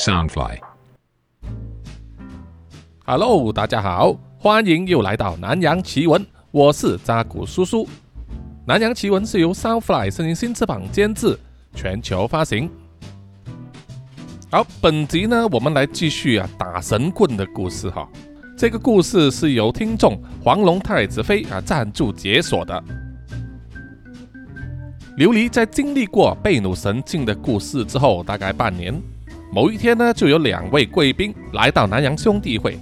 Soundfly，Hello，大家好，欢迎又来到南洋奇闻，我是扎古叔叔。南洋奇闻是由 Soundfly 声音新翅膀监制，全球发行。好，本集呢，我们来继续啊打神棍的故事哈。这个故事是由听众黄龙太子妃啊赞助解锁的。琉璃在经历过贝努神境的故事之后，大概半年，某一天呢，就有两位贵宾来到南洋兄弟会。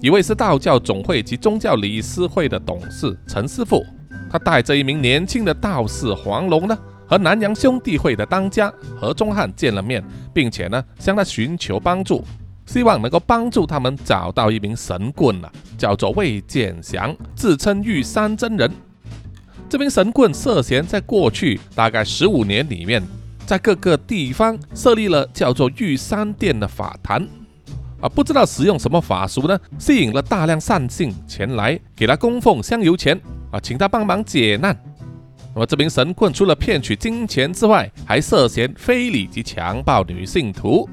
一位是道教总会及宗教理事会的董事陈师傅，他带着一名年轻的道士黄龙呢，和南洋兄弟会的当家何忠汉见了面，并且呢，向他寻求帮助，希望能够帮助他们找到一名神棍啊，叫做魏建祥，自称玉山真人。这名神棍涉嫌在过去大概十五年里面，在各个地方设立了叫做玉山殿的法坛，啊，不知道使用什么法术呢，吸引了大量善信前来给他供奉香油钱，啊，请他帮忙解难。那么这名神棍除了骗取金钱之外，还涉嫌非礼及强暴女信徒，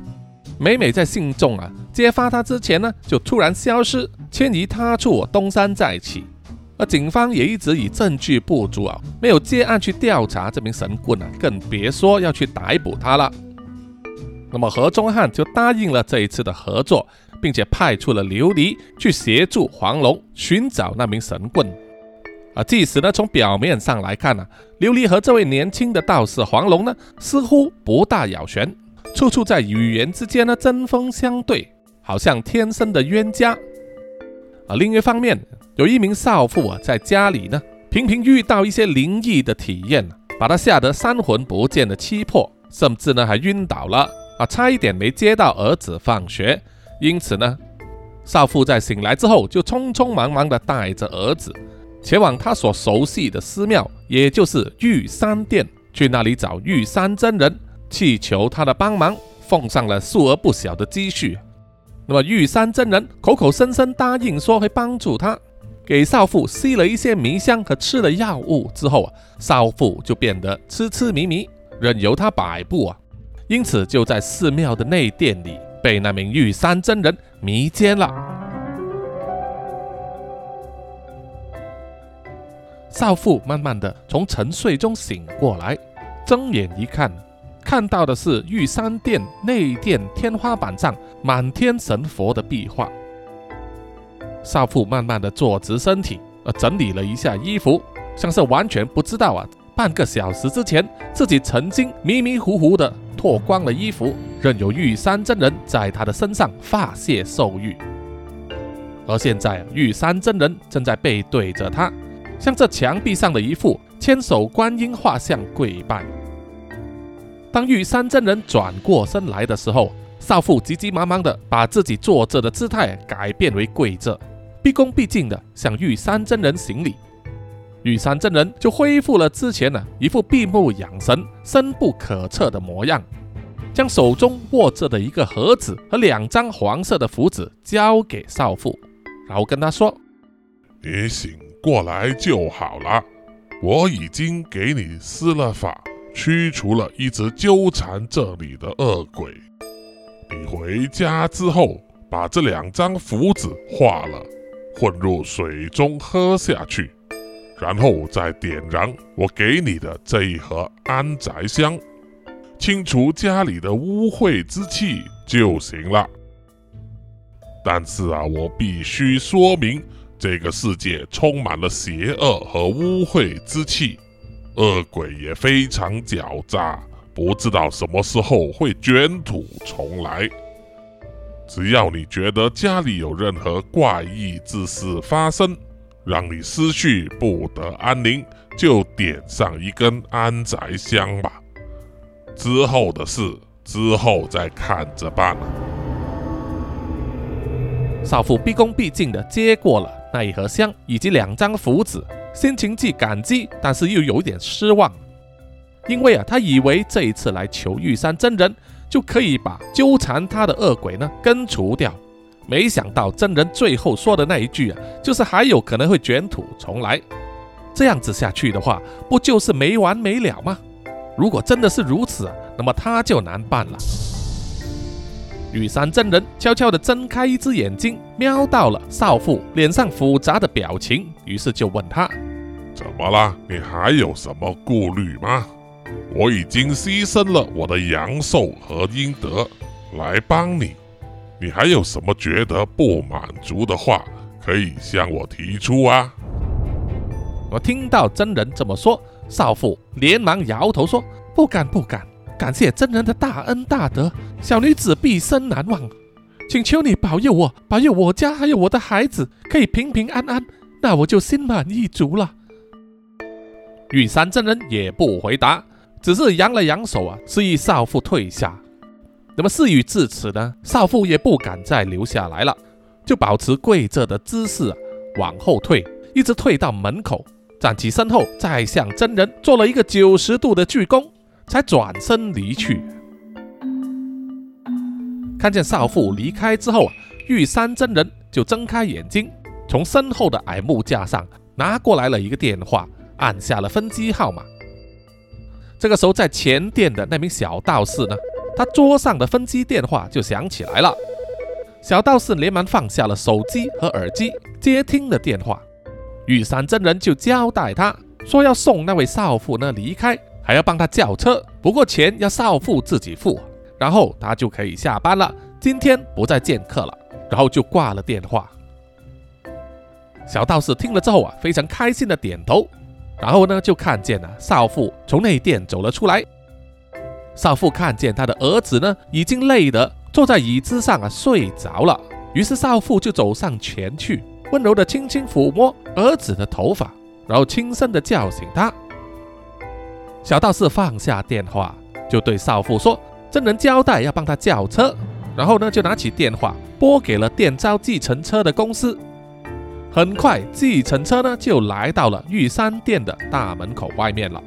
每每在信众啊揭发他之前呢，就突然消失，迁移他处，东山再起。而警方也一直以证据不足啊，没有接案去调查这名神棍啊，更别说要去逮捕他了。那么何忠汉就答应了这一次的合作，并且派出了琉璃去协助黄龙寻找那名神棍。啊，即使呢从表面上来看呢，琉璃和这位年轻的道士黄龙呢似乎不大咬弦，处处在语言之间呢针锋相对，好像天生的冤家。啊，另一方面。有一名少妇啊，在家里呢，频频遇到一些灵异的体验，把她吓得三魂不见的七魄，甚至呢还晕倒了啊，差一点没接到儿子放学。因此呢，少妇在醒来之后，就匆匆忙忙的带着儿子前往他所熟悉的寺庙，也就是玉山殿，去那里找玉山真人，祈求他的帮忙，奉上了数额不小的积蓄。那么玉山真人口口声声答应说会帮助他。给少妇吸了一些迷香和吃了药物之后啊，少妇就变得痴痴迷迷，任由他摆布啊，因此就在寺庙的内殿里被那名玉山真人迷奸了。少妇慢慢的从沉睡中醒过来，睁眼一看，看到的是玉山殿内殿天花板上满天神佛的壁画。少妇慢慢的坐直身体，呃，整理了一下衣服，像是完全不知道啊，半个小时之前自己曾经迷迷糊糊的脱光了衣服，任由玉山真人在他的身上发泄兽欲，而现在玉山真人正在背对着他，向这墙壁上的一副千手观音画像跪拜。当玉山真人转过身来的时候，少妇急急忙忙的把自己坐着的姿态改变为跪着。毕恭毕敬的向玉山真人行礼，玉山真人就恢复了之前呢一副闭目养神、深不可测的模样，将手中握着的一个盒子和两张黄色的符纸交给少妇，然后跟他说：“你醒过来就好了，我已经给你施了法，驱除了一直纠缠这里的恶鬼。你回家之后，把这两张符纸画了。”混入水中喝下去，然后再点燃我给你的这一盒安宅香，清除家里的污秽之气就行了。但是啊，我必须说明，这个世界充满了邪恶和污秽之气，恶鬼也非常狡诈，不知道什么时候会卷土重来。只要你觉得家里有任何怪异之事发生，让你思绪不得安宁，就点上一根安宅香吧。之后的事，之后再看着办。少妇毕恭毕敬地接过了那一盒香以及两张符纸，心情既感激，但是又有点失望，因为啊，他以为这一次来求玉山真人。就可以把纠缠他的恶鬼呢根除掉。没想到真人最后说的那一句啊，就是还有可能会卷土重来。这样子下去的话，不就是没完没了吗？如果真的是如此，那么他就难办了。玉山真人悄悄地睁开一只眼睛，瞄到了少妇脸上复杂的表情，于是就问她：“怎么了？你还有什么顾虑吗？我已经牺牲了我的阳寿和阴德来帮你，你还有什么觉得不满足的话，可以向我提出啊？”我听到真人这么说，少妇连忙摇头说：“不敢，不敢。”感谢真人的大恩大德，小女子毕生难忘。请求你保佑我，保佑我家还有我的孩子可以平平安安，那我就心满意足了。玉山真人也不回答，只是扬了扬手啊，示意少妇退下。那么事已至此呢，少妇也不敢再留下来了，就保持跪着的姿势啊往后退，一直退到门口，站起身后，再向真人做了一个九十度的鞠躬。才转身离去。看见少妇离开之后啊，玉山真人就睁开眼睛，从身后的矮木架上拿过来了一个电话，按下了分机号码。这个时候，在前殿的那名小道士呢，他桌上的分机电话就响起来了。小道士连忙放下了手机和耳机，接听了电话。玉山真人就交代他说，要送那位少妇呢离开。还要帮他叫车，不过钱要少妇自己付，然后他就可以下班了。今天不再见客了，然后就挂了电话。小道士听了之后啊，非常开心的点头，然后呢就看见了少妇从内殿走了出来。少妇看见他的儿子呢，已经累得坐在椅子上啊睡着了，于是少妇就走上前去，温柔的轻轻抚摸儿子的头发，然后轻声的叫醒他。小道士放下电话，就对少妇说：“真人交代要帮他叫车。”然后呢，就拿起电话拨给了电召计程车的公司。很快，计程车呢就来到了玉山店的大门口外面了。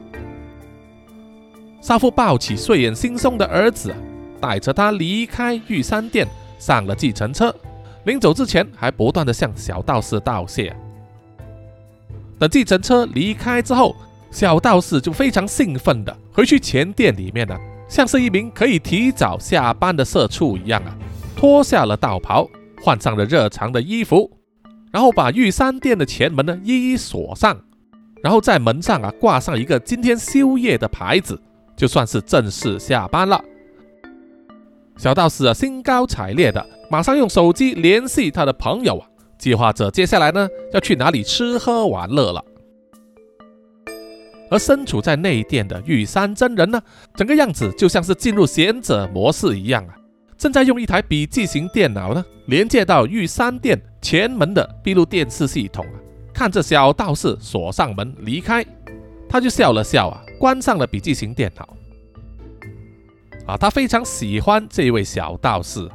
少妇抱起睡眼惺忪的儿子，带着他离开玉山店，上了计程车。临走之前，还不断的向小道士道谢。等计程车离开之后，小道士就非常兴奋的回去前店里面呢，像是一名可以提早下班的社畜一样啊，脱下了道袍，换上了热肠的衣服，然后把玉山店的前门呢一一锁上，然后在门上啊挂上一个今天休业的牌子，就算是正式下班了。小道士啊兴高采烈的，马上用手机联系他的朋友啊，计划着接下来呢要去哪里吃喝玩乐了。而身处在内殿的玉山真人呢，整个样子就像是进入贤者模式一样啊，正在用一台笔记型电脑呢连接到玉山殿前门的闭路电视系统啊，看着小道士锁上门离开，他就笑了笑啊，关上了笔记型电脑。啊，他非常喜欢这位小道士，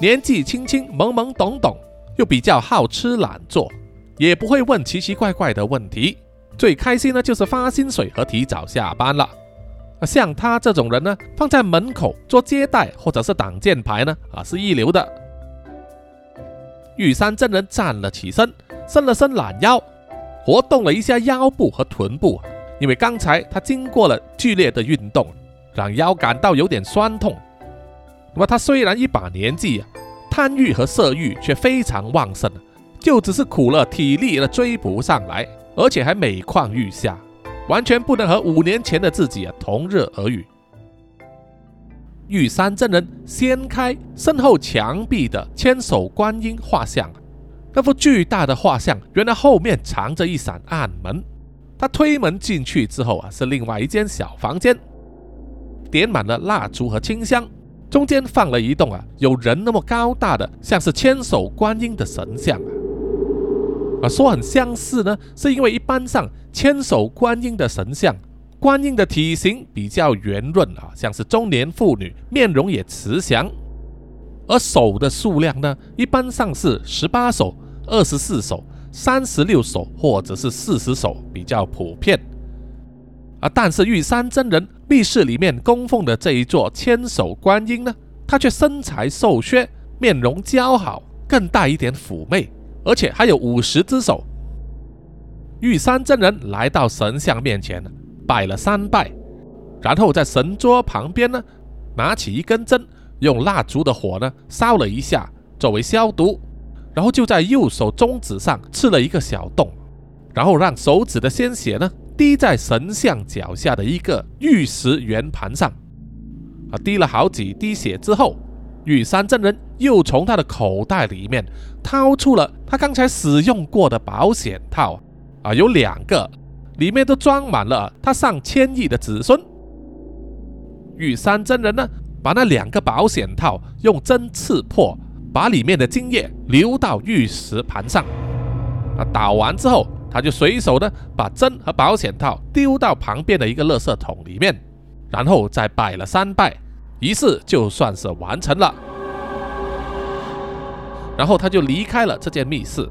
年纪轻轻，懵懵懂懂，又比较好吃懒做，也不会问奇奇怪怪的问题。最开心呢，就是发薪水和提早下班了。像他这种人呢，放在门口做接待或者是挡箭牌呢，啊，是一流的。玉山真人站了起身，伸了伸懒腰，活动了一下腰部和臀部，因为刚才他经过了剧烈的运动，让腰感到有点酸痛。那么他虽然一把年纪啊，贪欲和色欲却非常旺盛，就只是苦了体力了追不上来。而且还每况愈下，完全不能和五年前的自己啊同日而语。玉山真人掀开身后墙壁的千手观音画像，那幅巨大的画像原来后面藏着一扇暗门。他推门进去之后啊，是另外一间小房间，点满了蜡烛和清香，中间放了一栋啊有人那么高大的像是千手观音的神像啊。啊，说很相似呢，是因为一般上千手观音的神像，观音的体型比较圆润啊，像是中年妇女，面容也慈祥。而手的数量呢，一般上是十八手、二十四手、三十六手或者是四十手比较普遍。啊，但是玉山真人密室里面供奉的这一座千手观音呢，他却身材瘦削，面容姣好，更带一点妩媚。而且还有五十只手。玉山真人来到神像面前，拜了三拜，然后在神桌旁边呢，拿起一根针，用蜡烛的火呢烧了一下，作为消毒，然后就在右手中指上刺了一个小洞，然后让手指的鲜血呢滴在神像脚下的一个玉石圆盘上。啊，滴了好几滴血之后，玉山真人又从他的口袋里面掏出了他刚才使用过的保险套，啊，有两个，里面都装满了他上千亿的子孙。玉山真人呢，把那两个保险套用针刺破，把里面的精液流到玉石盘上。啊，倒完之后，他就随手的把针和保险套丢到旁边的一个垃圾桶里面，然后再拜了三拜，仪式就算是完成了。然后他就离开了这间密室，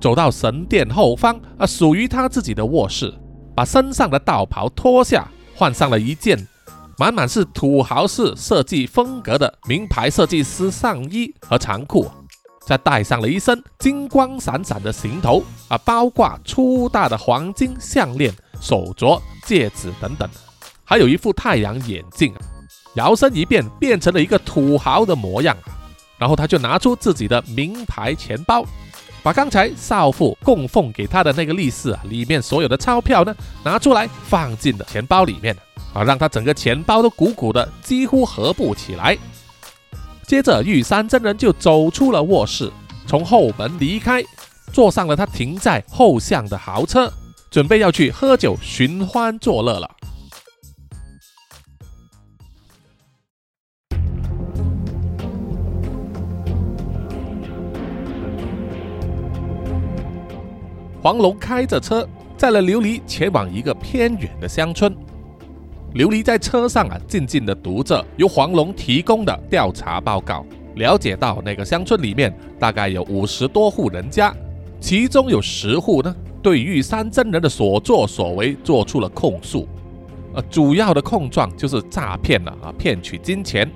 走到神殿后方啊，属于他自己的卧室，把身上的道袍脱下，换上了一件。满满是土豪式设计风格的名牌设计师上衣和长裤，再戴上了一身金光闪闪的行头啊，包挂粗大的黄金项链、手镯、戒指等等，还有一副太阳眼镜，摇身一变变成了一个土豪的模样。然后他就拿出自己的名牌钱包，把刚才少妇供奉给他的那个利是啊里面所有的钞票呢拿出来放进了钱包里面。啊，让他整个钱包都鼓鼓的，几乎合不起来。接着，玉山真人就走出了卧室，从后门离开，坐上了他停在后巷的豪车，准备要去喝酒寻欢作乐了。黄龙开着车，载了琉璃前往一个偏远的乡村。琉璃在车上啊，静静地读着由黄龙提供的调查报告，了解到那个乡村里面大概有五十多户人家，其中有十户呢对玉山真人的所作所为做出了控诉，呃，主要的控状就是诈骗了啊，骗取金钱，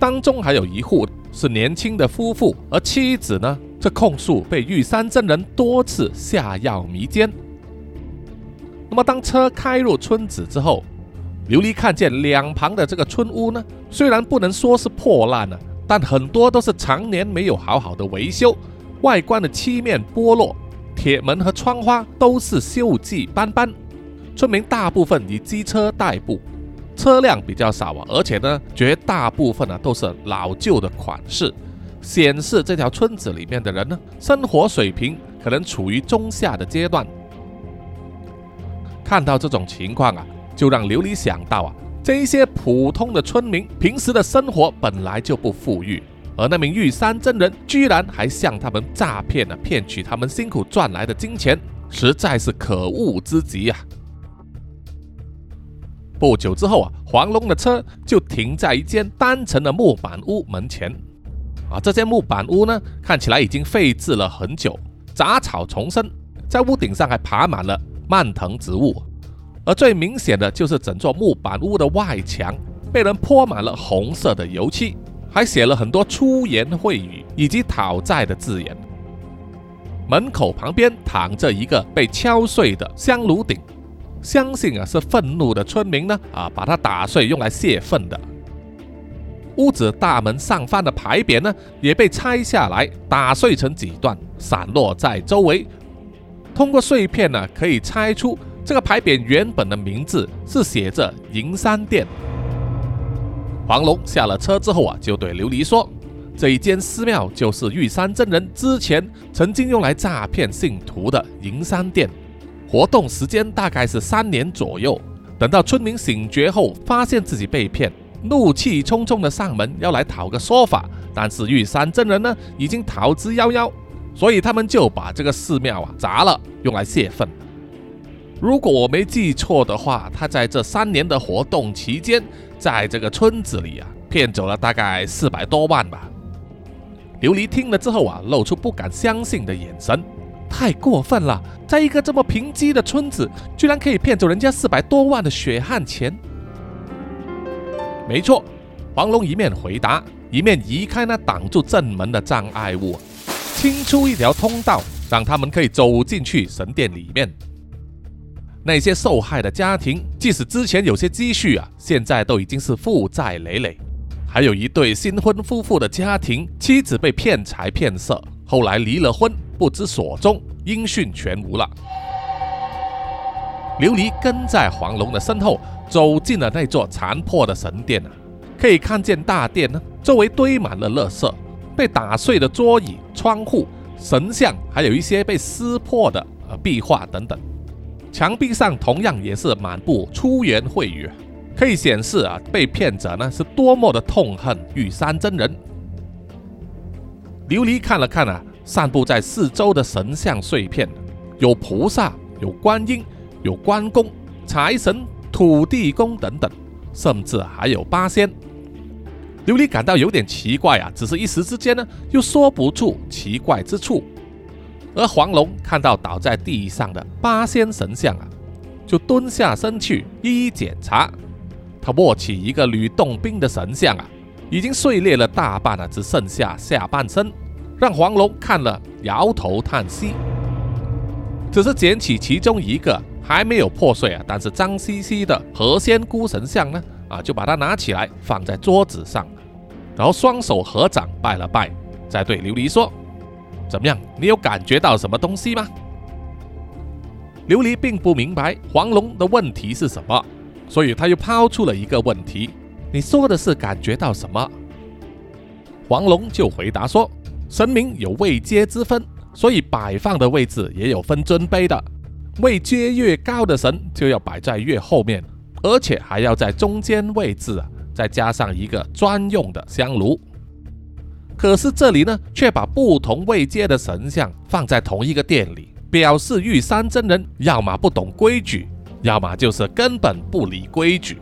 当中还有一户是年轻的夫妇，而妻子呢，这控诉被玉山真人多次下药迷奸。那么当车开入村子之后，琉璃看见两旁的这个村屋呢，虽然不能说是破烂了，但很多都是常年没有好好的维修，外观的漆面剥落，铁门和窗花都是锈迹斑斑。村民大部分以机车代步，车辆比较少啊，而且呢，绝大部分呢都是老旧的款式，显示这条村子里面的人呢，生活水平可能处于中下的阶段。看到这种情况啊。就让琉璃想到啊，这一些普通的村民平时的生活本来就不富裕，而那名玉山真人居然还向他们诈骗了，骗取他们辛苦赚来的金钱，实在是可恶之极啊！不久之后啊，黄龙的车就停在一间单层的木板屋门前。啊，这间木板屋呢，看起来已经废置了很久，杂草丛生，在屋顶上还爬满了蔓藤植物。而最明显的就是整座木板屋的外墙被人泼满了红色的油漆，还写了很多粗言秽语以及讨债的字眼。门口旁边躺着一个被敲碎的香炉鼎，相信啊是愤怒的村民呢啊把它打碎用来泄愤的。屋子大门上方的牌匾呢也被拆下来打碎成几段，散落在周围。通过碎片呢可以猜出。这个牌匾原本的名字是写着“银山殿”。黄龙下了车之后啊，就对琉璃说：“这一间寺庙就是玉山真人之前曾经用来诈骗信徒的银山殿，活动时间大概是三年左右。等到村民醒觉后，发现自己被骗，怒气冲冲的上门要来讨个说法，但是玉山真人呢已经逃之夭夭，所以他们就把这个寺庙啊砸了，用来泄愤。”如果我没记错的话，他在这三年的活动期间，在这个村子里啊，骗走了大概四百多万吧。琉璃听了之后啊，露出不敢相信的眼神，太过分了，在一个这么贫瘠的村子，居然可以骗走人家四百多万的血汗钱。没错，黄龙一面回答，一面移开那挡住正门的障碍物，清出一条通道，让他们可以走进去神殿里面。那些受害的家庭，即使之前有些积蓄啊，现在都已经是负债累累，还有一对新婚夫妇的家庭，妻子被骗财骗色，后来离了婚，不知所踪，音讯全无了。琉璃跟在黄龙的身后，走进了那座残破的神殿啊，可以看见大殿呢，周围堆满了垃圾，被打碎的桌椅、窗户、神像，还有一些被撕破的呃壁画等等。墙壁上同样也是满布粗言秽语，可以显示啊，被骗者呢是多么的痛恨玉山真人。琉璃看了看啊，散布在四周的神像碎片，有菩萨，有观音，有关公、财神、土地公等等，甚至还有八仙。琉璃感到有点奇怪啊，只是一时之间呢，又说不出奇怪之处。而黄龙看到倒在地上的八仙神像啊，就蹲下身去一一检查。他握起一个吕洞宾的神像啊，已经碎裂了大半了，只剩下下半身，让黄龙看了摇头叹息。只是捡起其中一个还没有破碎啊，但是脏兮兮的何仙姑神像呢，啊，就把它拿起来放在桌子上，然后双手合掌拜了拜，再对琉璃说。怎么样？你有感觉到什么东西吗？琉璃并不明白黄龙的问题是什么，所以他又抛出了一个问题：“你说的是感觉到什么？”黄龙就回答说：“神明有位阶之分，所以摆放的位置也有分尊卑的。位阶越高的神就要摆在越后面，而且还要在中间位置啊，再加上一个专用的香炉。”可是这里呢，却把不同位阶的神像放在同一个店里，表示玉山真人要么不懂规矩，要么就是根本不理规矩，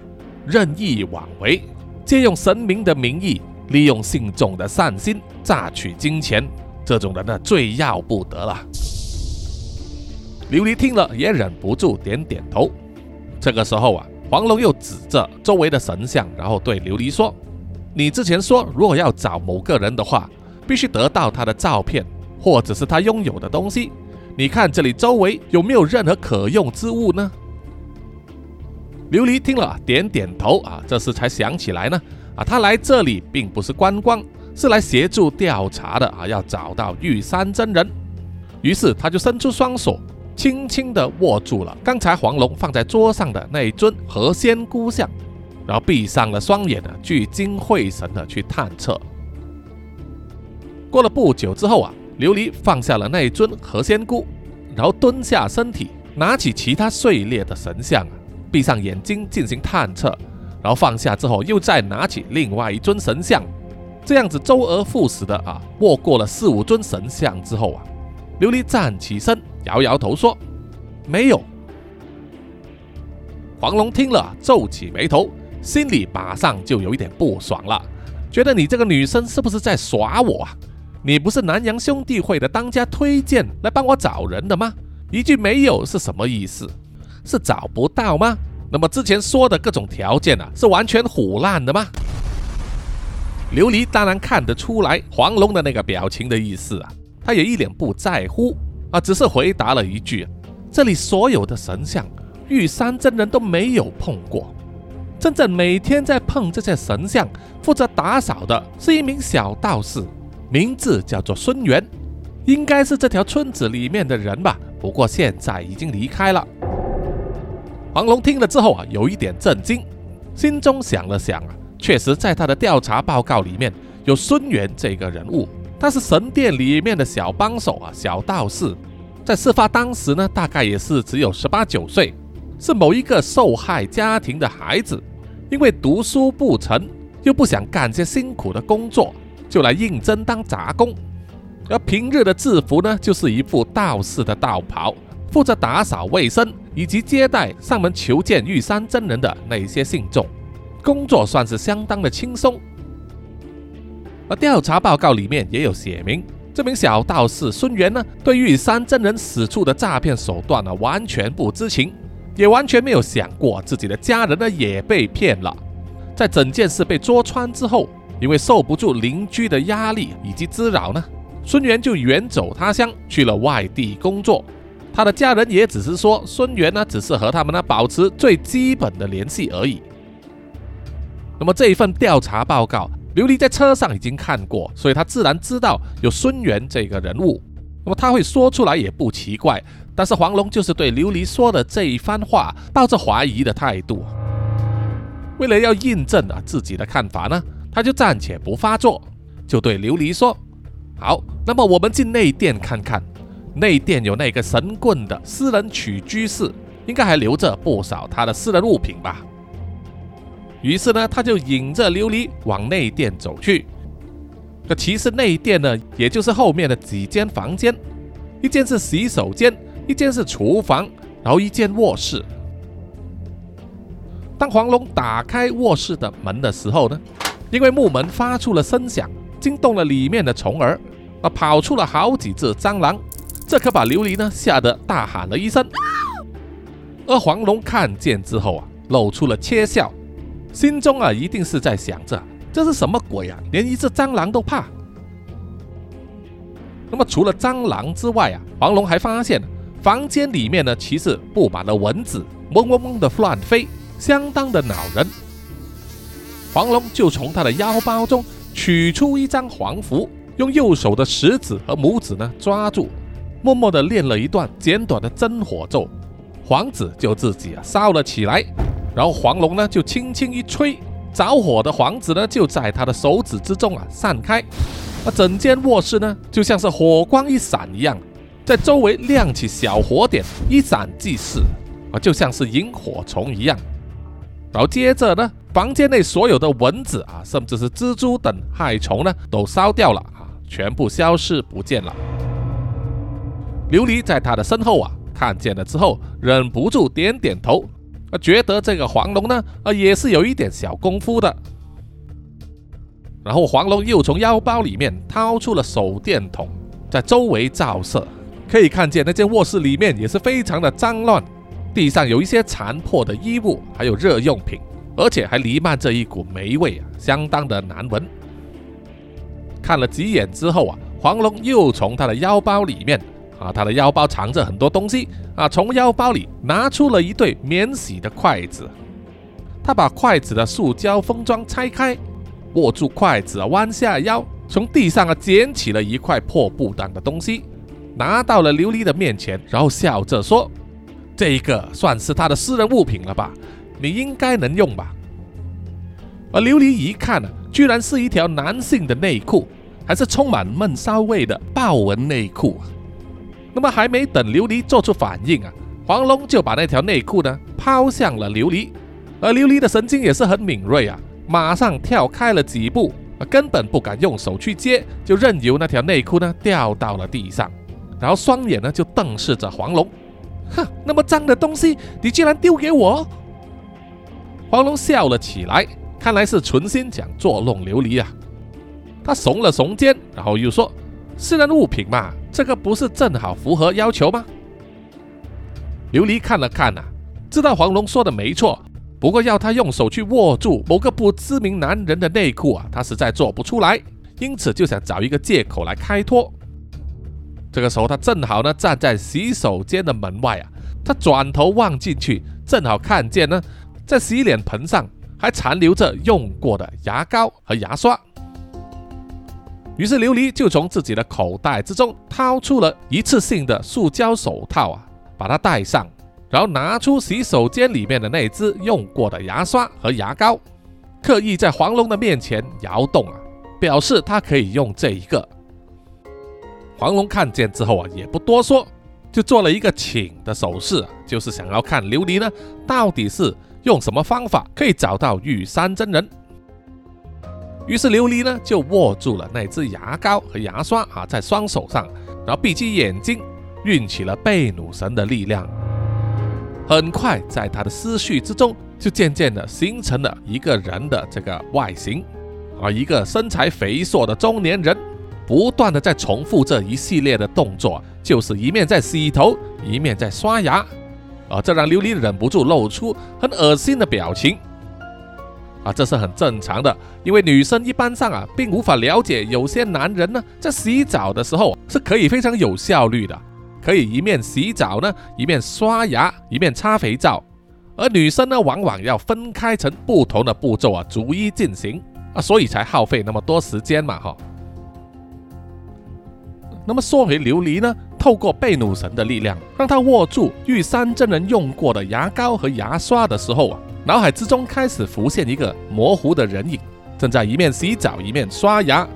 任意妄为，借用神明的名义，利用信众的善心榨取金钱，这种人呢，最要不得了。琉璃听了也忍不住点点头。这个时候啊，黄龙又指着周围的神像，然后对琉璃说。你之前说，如果要找某个人的话，必须得到他的照片，或者是他拥有的东西。你看这里周围有没有任何可用之物呢？琉璃听了点点头啊，这时才想起来呢啊，他来这里并不是观光，是来协助调查的啊，要找到玉山真人。于是他就伸出双手，轻轻地握住了刚才黄龙放在桌上的那一尊何仙姑像。然后闭上了双眼呢，聚精会神的去探测。过了不久之后啊，琉璃放下了那一尊何仙姑，然后蹲下身体，拿起其他碎裂的神像啊，闭上眼睛进行探测。然后放下之后，又再拿起另外一尊神像，这样子周而复始的啊，握过了四五尊神像之后啊，琉璃站起身，摇摇头说：“没有。”黄龙听了，皱起眉头。心里马上就有一点不爽了，觉得你这个女生是不是在耍我啊？你不是南洋兄弟会的当家推荐来帮我找人的吗？一句没有是什么意思？是找不到吗？那么之前说的各种条件啊，是完全胡乱的吗？琉璃当然看得出来黄龙的那个表情的意思啊，他也一脸不在乎啊，只是回答了一句：这里所有的神像，玉山真人都没有碰过。真正每天在碰这些神像、负责打扫的是一名小道士，名字叫做孙元，应该是这条村子里面的人吧。不过现在已经离开了。黄龙听了之后啊，有一点震惊，心中想了想啊，确实在他的调查报告里面有孙元这个人物，他是神殿里面的小帮手啊，小道士，在事发当时呢，大概也是只有十八九岁，是某一个受害家庭的孩子。因为读书不成，又不想干些辛苦的工作，就来应征当杂工。而平日的制服呢，就是一副道士的道袍，负责打扫卫生以及接待上门求见玉山真人的那些信众，工作算是相当的轻松。而调查报告里面也有写明，这名小道士孙元呢，对玉山真人使出的诈骗手段呢，完全不知情。也完全没有想过自己的家人呢也被骗了。在整件事被捉穿之后，因为受不住邻居的压力以及滋扰呢，孙元就远走他乡去了外地工作。他的家人也只是说，孙元呢只是和他们呢保持最基本的联系而已。那么这一份调查报告琉璃在车上已经看过，所以他自然知道有孙元这个人物。那么他会说出来也不奇怪。但是黄龙就是对琉璃说的这一番话抱着怀疑的态度。为了要印证啊自己的看法呢，他就暂且不发作，就对琉璃说：“好，那么我们进内殿看看。内殿有那个神棍的私人取居室，应该还留着不少他的私人物品吧。”于是呢，他就引着琉璃往内殿走去。那其实内殿呢，也就是后面的几间房间，一间是洗手间，一间是厨房，然后一间卧室。当黄龙打开卧室的门的时候呢，因为木门发出了声响，惊动了里面的虫儿，啊，跑出了好几只蟑螂，这可把琉璃呢吓得大喊了一声。而黄龙看见之后啊，露出了窃笑。心中啊，一定是在想着这是什么鬼啊？连一只蟑螂都怕。那么除了蟑螂之外啊，黄龙还发现房间里面呢，其实布满了蚊子，嗡嗡嗡的乱飞，相当的恼人。黄龙就从他的腰包中取出一张黄符，用右手的食指和拇指呢抓住，默默的练了一段简短的真火咒，黄纸就自己啊烧了起来。然后黄龙呢就轻轻一吹，着火的黄子呢就在他的手指之中啊散开，那整间卧室呢就像是火光一闪一样，在周围亮起小火点，一闪即逝，啊就像是萤火虫一样。然后接着呢，房间内所有的蚊子啊，甚至是蜘蛛等害虫呢都烧掉了啊，全部消失不见了。琉璃在他的身后啊看见了之后，忍不住点点头。啊，觉得这个黄龙呢，啊，也是有一点小功夫的。然后黄龙又从腰包里面掏出了手电筒，在周围照射，可以看见那间卧室里面也是非常的脏乱，地上有一些残破的衣物，还有热用品，而且还弥漫着一股霉味啊，相当的难闻。看了几眼之后啊，黄龙又从他的腰包里面。啊，他的腰包藏着很多东西啊！从腰包里拿出了一对免洗的筷子，他把筷子的塑胶封装拆开，握住筷子，弯下腰，从地上啊捡起了一块破布挡的东西，拿到了琉璃的面前，然后笑着说：“这一个算是他的私人物品了吧？你应该能用吧？”而琉璃一看呢，居然是一条男性的内裤，还是充满闷骚味的豹纹内裤。那么还没等琉璃做出反应啊，黄龙就把那条内裤呢抛向了琉璃，而琉璃的神经也是很敏锐啊，马上跳开了几步，啊，根本不敢用手去接，就任由那条内裤呢掉到了地上，然后双眼呢就瞪视着黄龙，哼，那么脏的东西你竟然丢给我！黄龙笑了起来，看来是存心想捉弄琉璃啊，他耸了耸肩，然后又说。私人物品嘛，这个不是正好符合要求吗？琉璃看了看啊，知道黄龙说的没错，不过要他用手去握住某个不知名男人的内裤啊，他实在做不出来，因此就想找一个借口来开脱。这个时候，他正好呢站在洗手间的门外啊，他转头望进去，正好看见呢，在洗脸盆上还残留着用过的牙膏和牙刷。于是琉璃就从自己的口袋之中掏出了一次性的塑胶手套啊，把它戴上，然后拿出洗手间里面的那只用过的牙刷和牙膏，刻意在黄龙的面前摇动啊，表示他可以用这一个。黄龙看见之后啊，也不多说，就做了一个请的手势，就是想要看琉璃呢到底是用什么方法可以找到玉山真人。于是琉璃呢就握住了那只牙膏和牙刷啊，在双手上，然后闭起眼睛，运起了贝努神的力量。很快，在他的思绪之中，就渐渐的形成了一个人的这个外形，啊，一个身材肥硕的中年人，不断的在重复这一系列的动作，就是一面在洗头，一面在刷牙，啊，这让琉璃忍不住露出很恶心的表情。啊，这是很正常的，因为女生一般上啊，并无法了解有些男人呢，在洗澡的时候是可以非常有效率的，可以一面洗澡呢，一面刷牙，一面擦肥皂，而女生呢，往往要分开成不同的步骤啊，逐一进行，啊，所以才耗费那么多时间嘛，哈。那么说回琉璃呢，透过贝努神的力量，让他握住玉山真人用过的牙膏和牙刷的时候啊，脑海之中开始浮现一个模糊的人影，正在一面洗澡一面刷牙。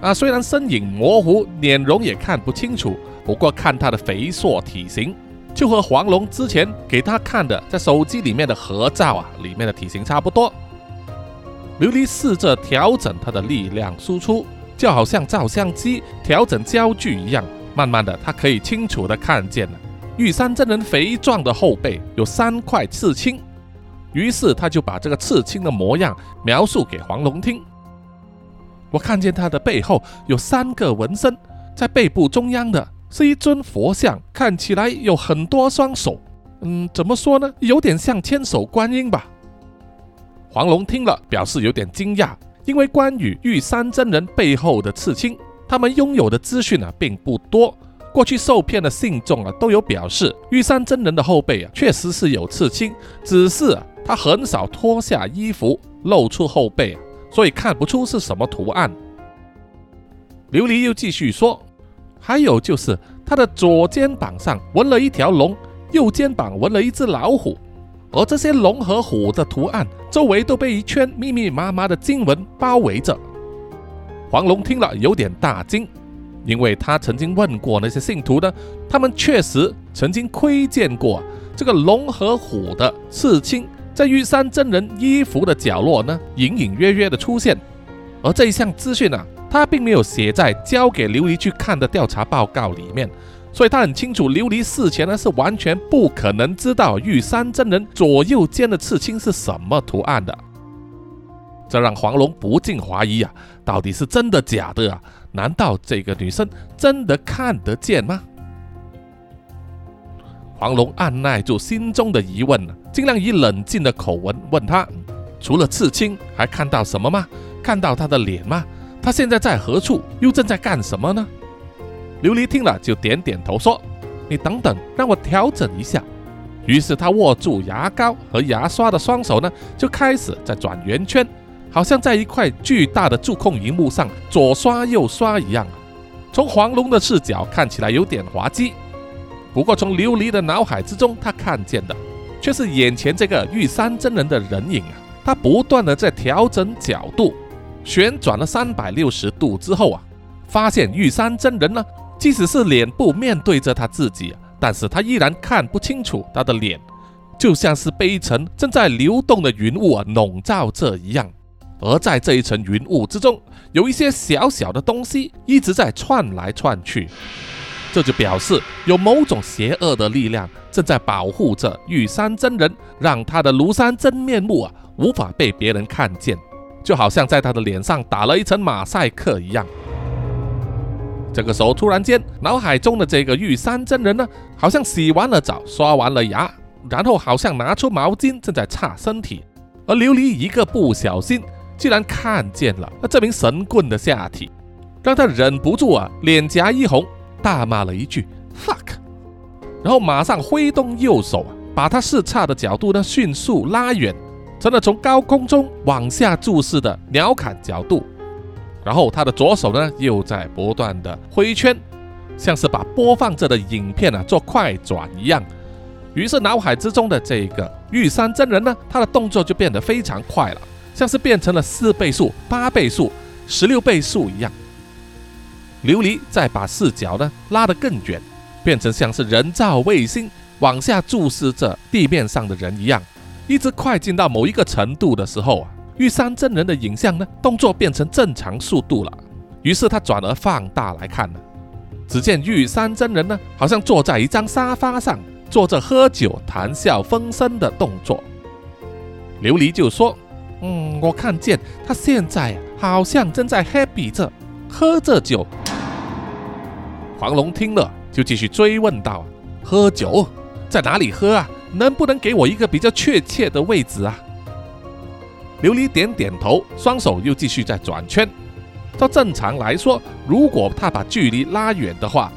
啊，虽然身影模糊，脸容也看不清楚，不过看他的肥硕体型，就和黄龙之前给他看的在手机里面的合照啊，里面的体型差不多。琉璃试着调整他的力量输出，就好像照相机调整焦距一样。慢慢的，他可以清楚的看见了玉山真人肥壮的后背有三块刺青。于是他就把这个刺青的模样描述给黄龙听。我看见他的背后有三个纹身，在背部中央的是一尊佛像，看起来有很多双手。嗯，怎么说呢？有点像千手观音吧。黄龙听了，表示有点惊讶，因为关于玉山真人背后的刺青，他们拥有的资讯啊并不多。过去受骗的信众啊都有表示，玉山真人的后背啊确实是有刺青，只是他很少脱下衣服露出后背，所以看不出是什么图案。琉璃又继续说，还有就是他的左肩膀上纹了一条龙，右肩膀纹了一只老虎。而这些龙和虎的图案周围都被一圈密密麻麻的经文包围着。黄龙听了有点大惊，因为他曾经问过那些信徒呢，他们确实曾经窥见过这个龙和虎的刺青在玉山真人衣服的角落呢，隐隐约约的出现。而这一项资讯呢，他并没有写在交给琉璃去看的调查报告里面。所以他很清楚，琉璃事前呢是完全不可能知道玉山真人左右肩的刺青是什么图案的，这让黄龙不禁怀疑啊，到底是真的假的啊？难道这个女生真的看得见吗？黄龙按耐住心中的疑问，尽量以冷静的口吻问他：除了刺青，还看到什么吗？看到他的脸吗？他现在在何处？又正在干什么呢？琉璃听了，就点点头说：“你等等，让我调整一下。”于是他握住牙膏和牙刷的双手呢，就开始在转圆圈，好像在一块巨大的触控荧幕上左刷右刷一样。从黄龙的视角看起来有点滑稽，不过从琉璃的脑海之中，他看见的却是眼前这个玉山真人的人影啊！他不断的在调整角度，旋转了三百六十度之后啊，发现玉山真人呢。即使是脸部面对着他自己，但是他依然看不清楚他的脸，就像是被一层正在流动的云雾啊笼罩着一样。而在这一层云雾之中，有一些小小的东西一直在窜来窜去，这就表示有某种邪恶的力量正在保护着玉山真人，让他的庐山真面目啊无法被别人看见，就好像在他的脸上打了一层马赛克一样。这个时候，突然间，脑海中的这个玉山真人呢，好像洗完了澡，刷完了牙，然后好像拿出毛巾正在擦身体，而琉璃一个不小心，竟然看见了这名神棍的下体，让他忍不住啊，脸颊一红，大骂了一句 “fuck”，然后马上挥动右手啊，把他视察的角度呢迅速拉远，成了从高空中往下注视的鸟瞰角度。然后他的左手呢，又在不断的挥圈，像是把播放着的影片啊做快转一样。于是脑海之中的这个玉山真人呢，他的动作就变得非常快了，像是变成了四倍速、八倍速、十六倍速一样。琉璃再把视角呢拉得更远，变成像是人造卫星往下注视着地面上的人一样，一直快进到某一个程度的时候啊。玉山真人的影像呢，动作变成正常速度了。于是他转而放大来看呢，只见玉山真人呢，好像坐在一张沙发上，做着喝酒、谈笑风生的动作。琉璃就说：“嗯，我看见他现在好像正在 happy 着，喝着酒。”黄龙听了，就继续追问道：“喝酒在哪里喝啊？能不能给我一个比较确切的位置啊？”琉璃点点头，双手又继续在转圈。照正常来说，如果他把距离拉远的话，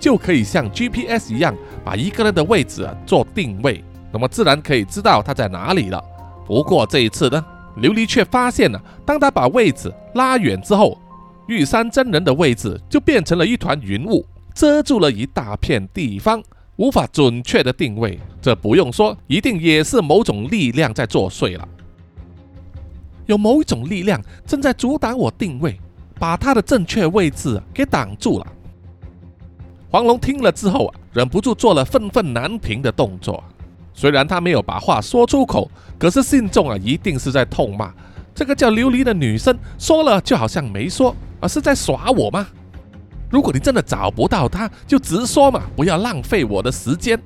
就可以像 GPS 一样把一个人的位置啊做定位，那么自然可以知道他在哪里了。不过这一次呢，琉璃却发现了，当他把位置拉远之后，玉山真人的位置就变成了一团云雾，遮住了一大片地方，无法准确的定位。这不用说，一定也是某种力量在作祟了。有某一种力量正在阻挡我定位，把他的正确位置给挡住了。黄龙听了之后啊，忍不住做了愤愤难平的动作。虽然他没有把话说出口，可是信众啊，一定是在痛骂这个叫琉璃的女生，说了就好像没说，而是在耍我吗？如果你真的找不到他，就直说嘛，不要浪费我的时间。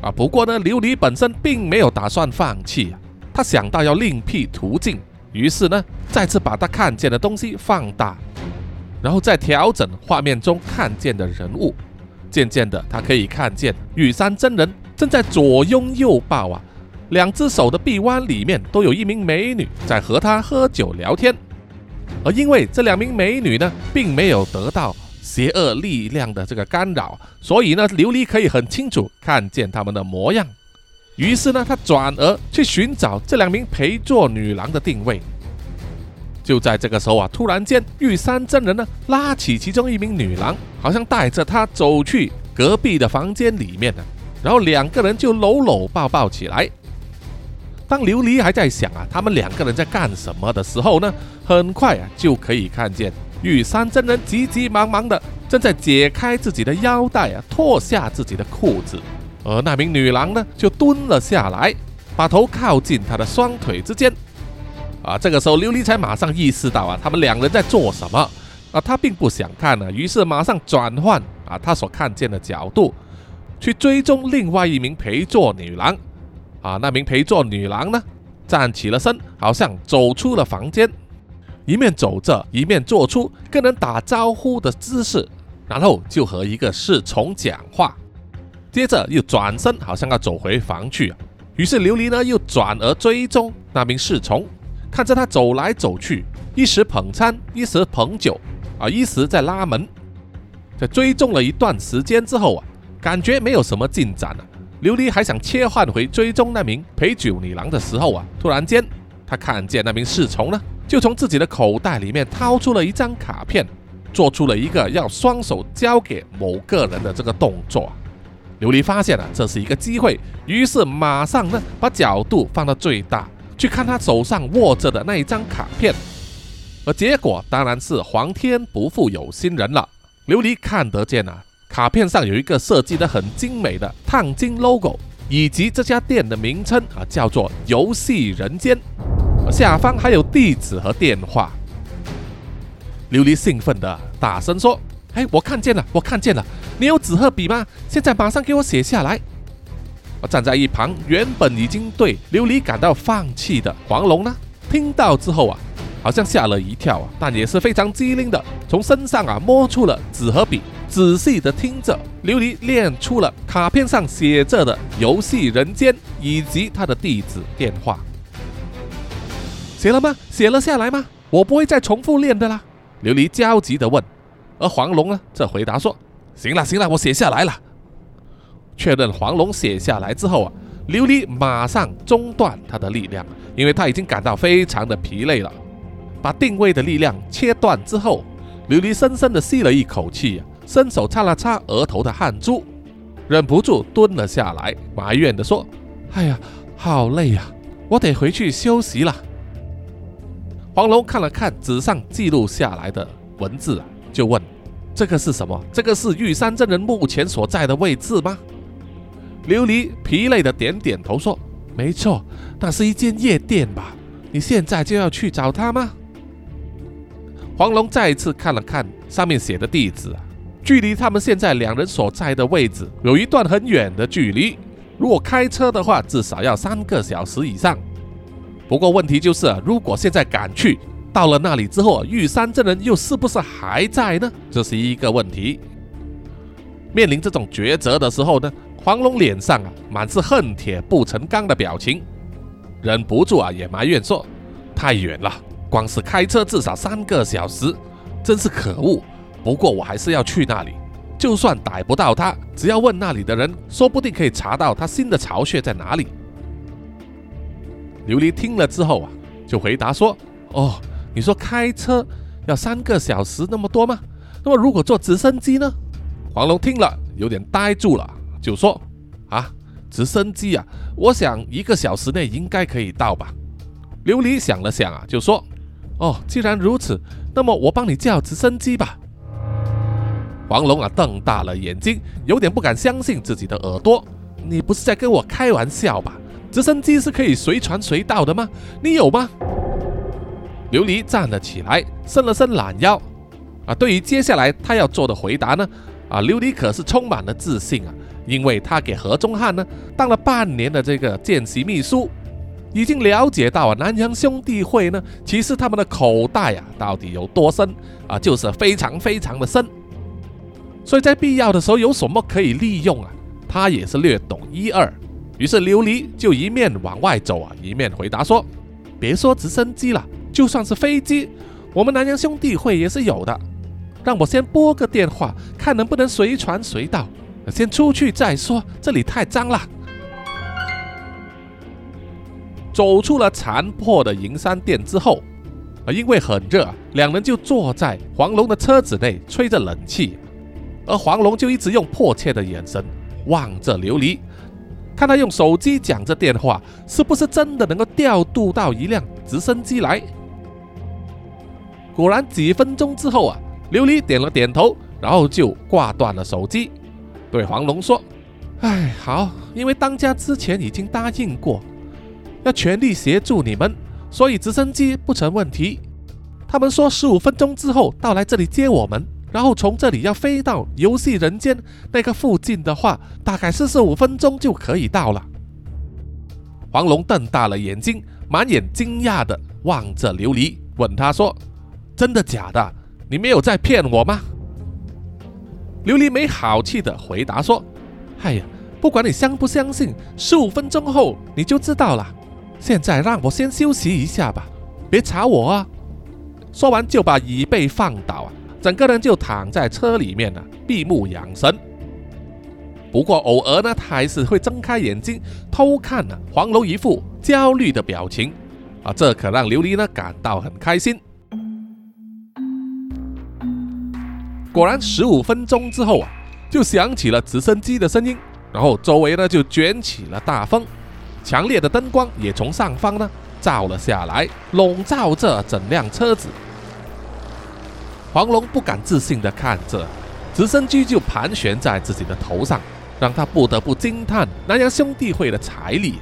啊，不过呢，琉璃本身并没有打算放弃，他想到要另辟途径，于是呢，再次把他看见的东西放大，然后再调整画面中看见的人物。渐渐的，他可以看见玉山真人。正在左拥右抱啊，两只手的臂弯里面都有一名美女在和他喝酒聊天，而因为这两名美女呢，并没有得到邪恶力量的这个干扰，所以呢，琉璃可以很清楚看见他们的模样。于是呢，他转而去寻找这两名陪坐女郎的定位。就在这个时候啊，突然间玉山真人呢，拉起其中一名女郎，好像带着她走去隔壁的房间里面呢。然后两个人就搂搂抱抱起来。当琉璃还在想啊，他们两个人在干什么的时候呢，很快啊就可以看见玉山真人急急忙忙的正在解开自己的腰带啊，脱下自己的裤子，而那名女郎呢就蹲了下来，把头靠近他的双腿之间。啊，这个时候琉璃才马上意识到啊，他们两人在做什么啊，他并不想看呢，于是马上转换啊他所看见的角度。去追踪另外一名陪坐女郎，啊，那名陪坐女郎呢，站起了身，好像走出了房间，一面走着，一面做出跟人打招呼的姿势，然后就和一个侍从讲话，接着又转身，好像要走回房去。于是琉璃呢，又转而追踪那名侍从，看着他走来走去，一时捧餐，一时捧酒，啊，一时在拉门。在追踪了一段时间之后啊。感觉没有什么进展了，琉璃还想切换回追踪那名陪酒女郎的时候啊，突然间他看见那名侍从呢，就从自己的口袋里面掏出了一张卡片，做出了一个要双手交给某个人的这个动作。琉璃发现了这是一个机会，于是马上呢把角度放到最大，去看他手上握着的那一张卡片，而结果当然是皇天不负有心人了。琉璃看得见啊。卡片上有一个设计的很精美的烫金 logo，以及这家店的名称啊，叫做“游戏人间”。下方还有地址和电话。琉璃兴奋的大声说：“哎，我看见了，我看见了！你有纸和笔吗？现在马上给我写下来！”我站在一旁，原本已经对琉璃感到放弃的黄龙呢，听到之后啊，好像吓了一跳啊，但也是非常机灵的，从身上啊摸出了纸和笔。仔细的听着，琉璃念出了卡片上写着的游戏人间以及他的地址电话。写了吗？写了下来吗？我不会再重复练的啦。琉璃焦急的问。而黄龙呢，这回答说：“行了，行了，我写下来了。”确认黄龙写下来之后啊，琉璃马上中断他的力量，因为他已经感到非常的疲累了。把定位的力量切断之后，琉璃深深的吸了一口气。伸手擦了擦额头的汗珠，忍不住蹲了下来，埋怨地说：“哎呀，好累呀，我得回去休息了。”黄龙看了看纸上记录下来的文字，就问：“这个是什么？这个是玉山真人目前所在的位置吗？”琉璃疲累的点点头说：“没错，那是一间夜店吧？你现在就要去找他吗？”黄龙再一次看了看上面写的地址。距离他们现在两人所在的位置有一段很远的距离，如果开车的话，至少要三个小时以上。不过问题就是，如果现在赶去，到了那里之后，玉山这人又是不是还在呢？这是一个问题。面临这种抉择的时候呢，黄龙脸上啊满是恨铁不成钢的表情，忍不住啊也埋怨说：“太远了，光是开车至少三个小时，真是可恶。”不过我还是要去那里，就算逮不到他，只要问那里的人，说不定可以查到他新的巢穴在哪里。琉璃听了之后啊，就回答说：“哦，你说开车要三个小时那么多吗？那么如果坐直升机呢？”黄龙听了有点呆住了，就说：“啊，直升机啊，我想一个小时内应该可以到吧。”琉璃想了想啊，就说：“哦，既然如此，那么我帮你叫直升机吧。”黄龙啊，瞪大了眼睛，有点不敢相信自己的耳朵。你不是在跟我开玩笑吧？直升机是可以随传随到的吗？你有吗？琉璃站了起来，伸了伸懒腰。啊，对于接下来他要做的回答呢，啊，琉璃可是充满了自信啊，因为他给何中汉呢当了半年的这个见习秘书，已经了解到啊，南洋兄弟会呢，其实他们的口袋啊到底有多深啊，就是非常非常的深。所以在必要的时候有什么可以利用啊？他也是略懂一二。于是琉璃就一面往外走啊，一面回答说：“别说直升机了，就算是飞机，我们南洋兄弟会也是有的。让我先拨个电话，看能不能随传随到。先出去再说，这里太脏了。”走出了残破的银山店之后，啊，因为很热，两人就坐在黄龙的车子内吹着冷气。而黄龙就一直用迫切的眼神望着琉璃，看他用手机讲着电话，是不是真的能够调度到一辆直升机来？果然，几分钟之后啊，琉璃点了点头，然后就挂断了手机，对黄龙说：“哎，好，因为当家之前已经答应过，要全力协助你们，所以直升机不成问题。他们说十五分钟之后到来这里接我们。”然后从这里要飞到游戏人间那个附近的话，大概四十五分钟就可以到了。黄龙瞪大了眼睛，满眼惊讶的望着琉璃，问他说：“真的假的？你没有在骗我吗？”琉璃没好气的回答说：“哎呀，不管你相不相信，十五分钟后你就知道了。现在让我先休息一下吧，别吵我啊！”说完就把椅背放倒啊。整个人就躺在车里面了，闭目养神。不过偶尔呢，他还是会睁开眼睛偷看呢黄龙一副焦虑的表情啊，这可让琉璃呢感到很开心。果然，十五分钟之后啊，就响起了直升机的声音，然后周围呢就卷起了大风，强烈的灯光也从上方呢照了下来，笼罩着整辆车子。黄龙不敢置信地看着直升机，就盘旋在自己的头上，让他不得不惊叹南洋兄弟会的财力。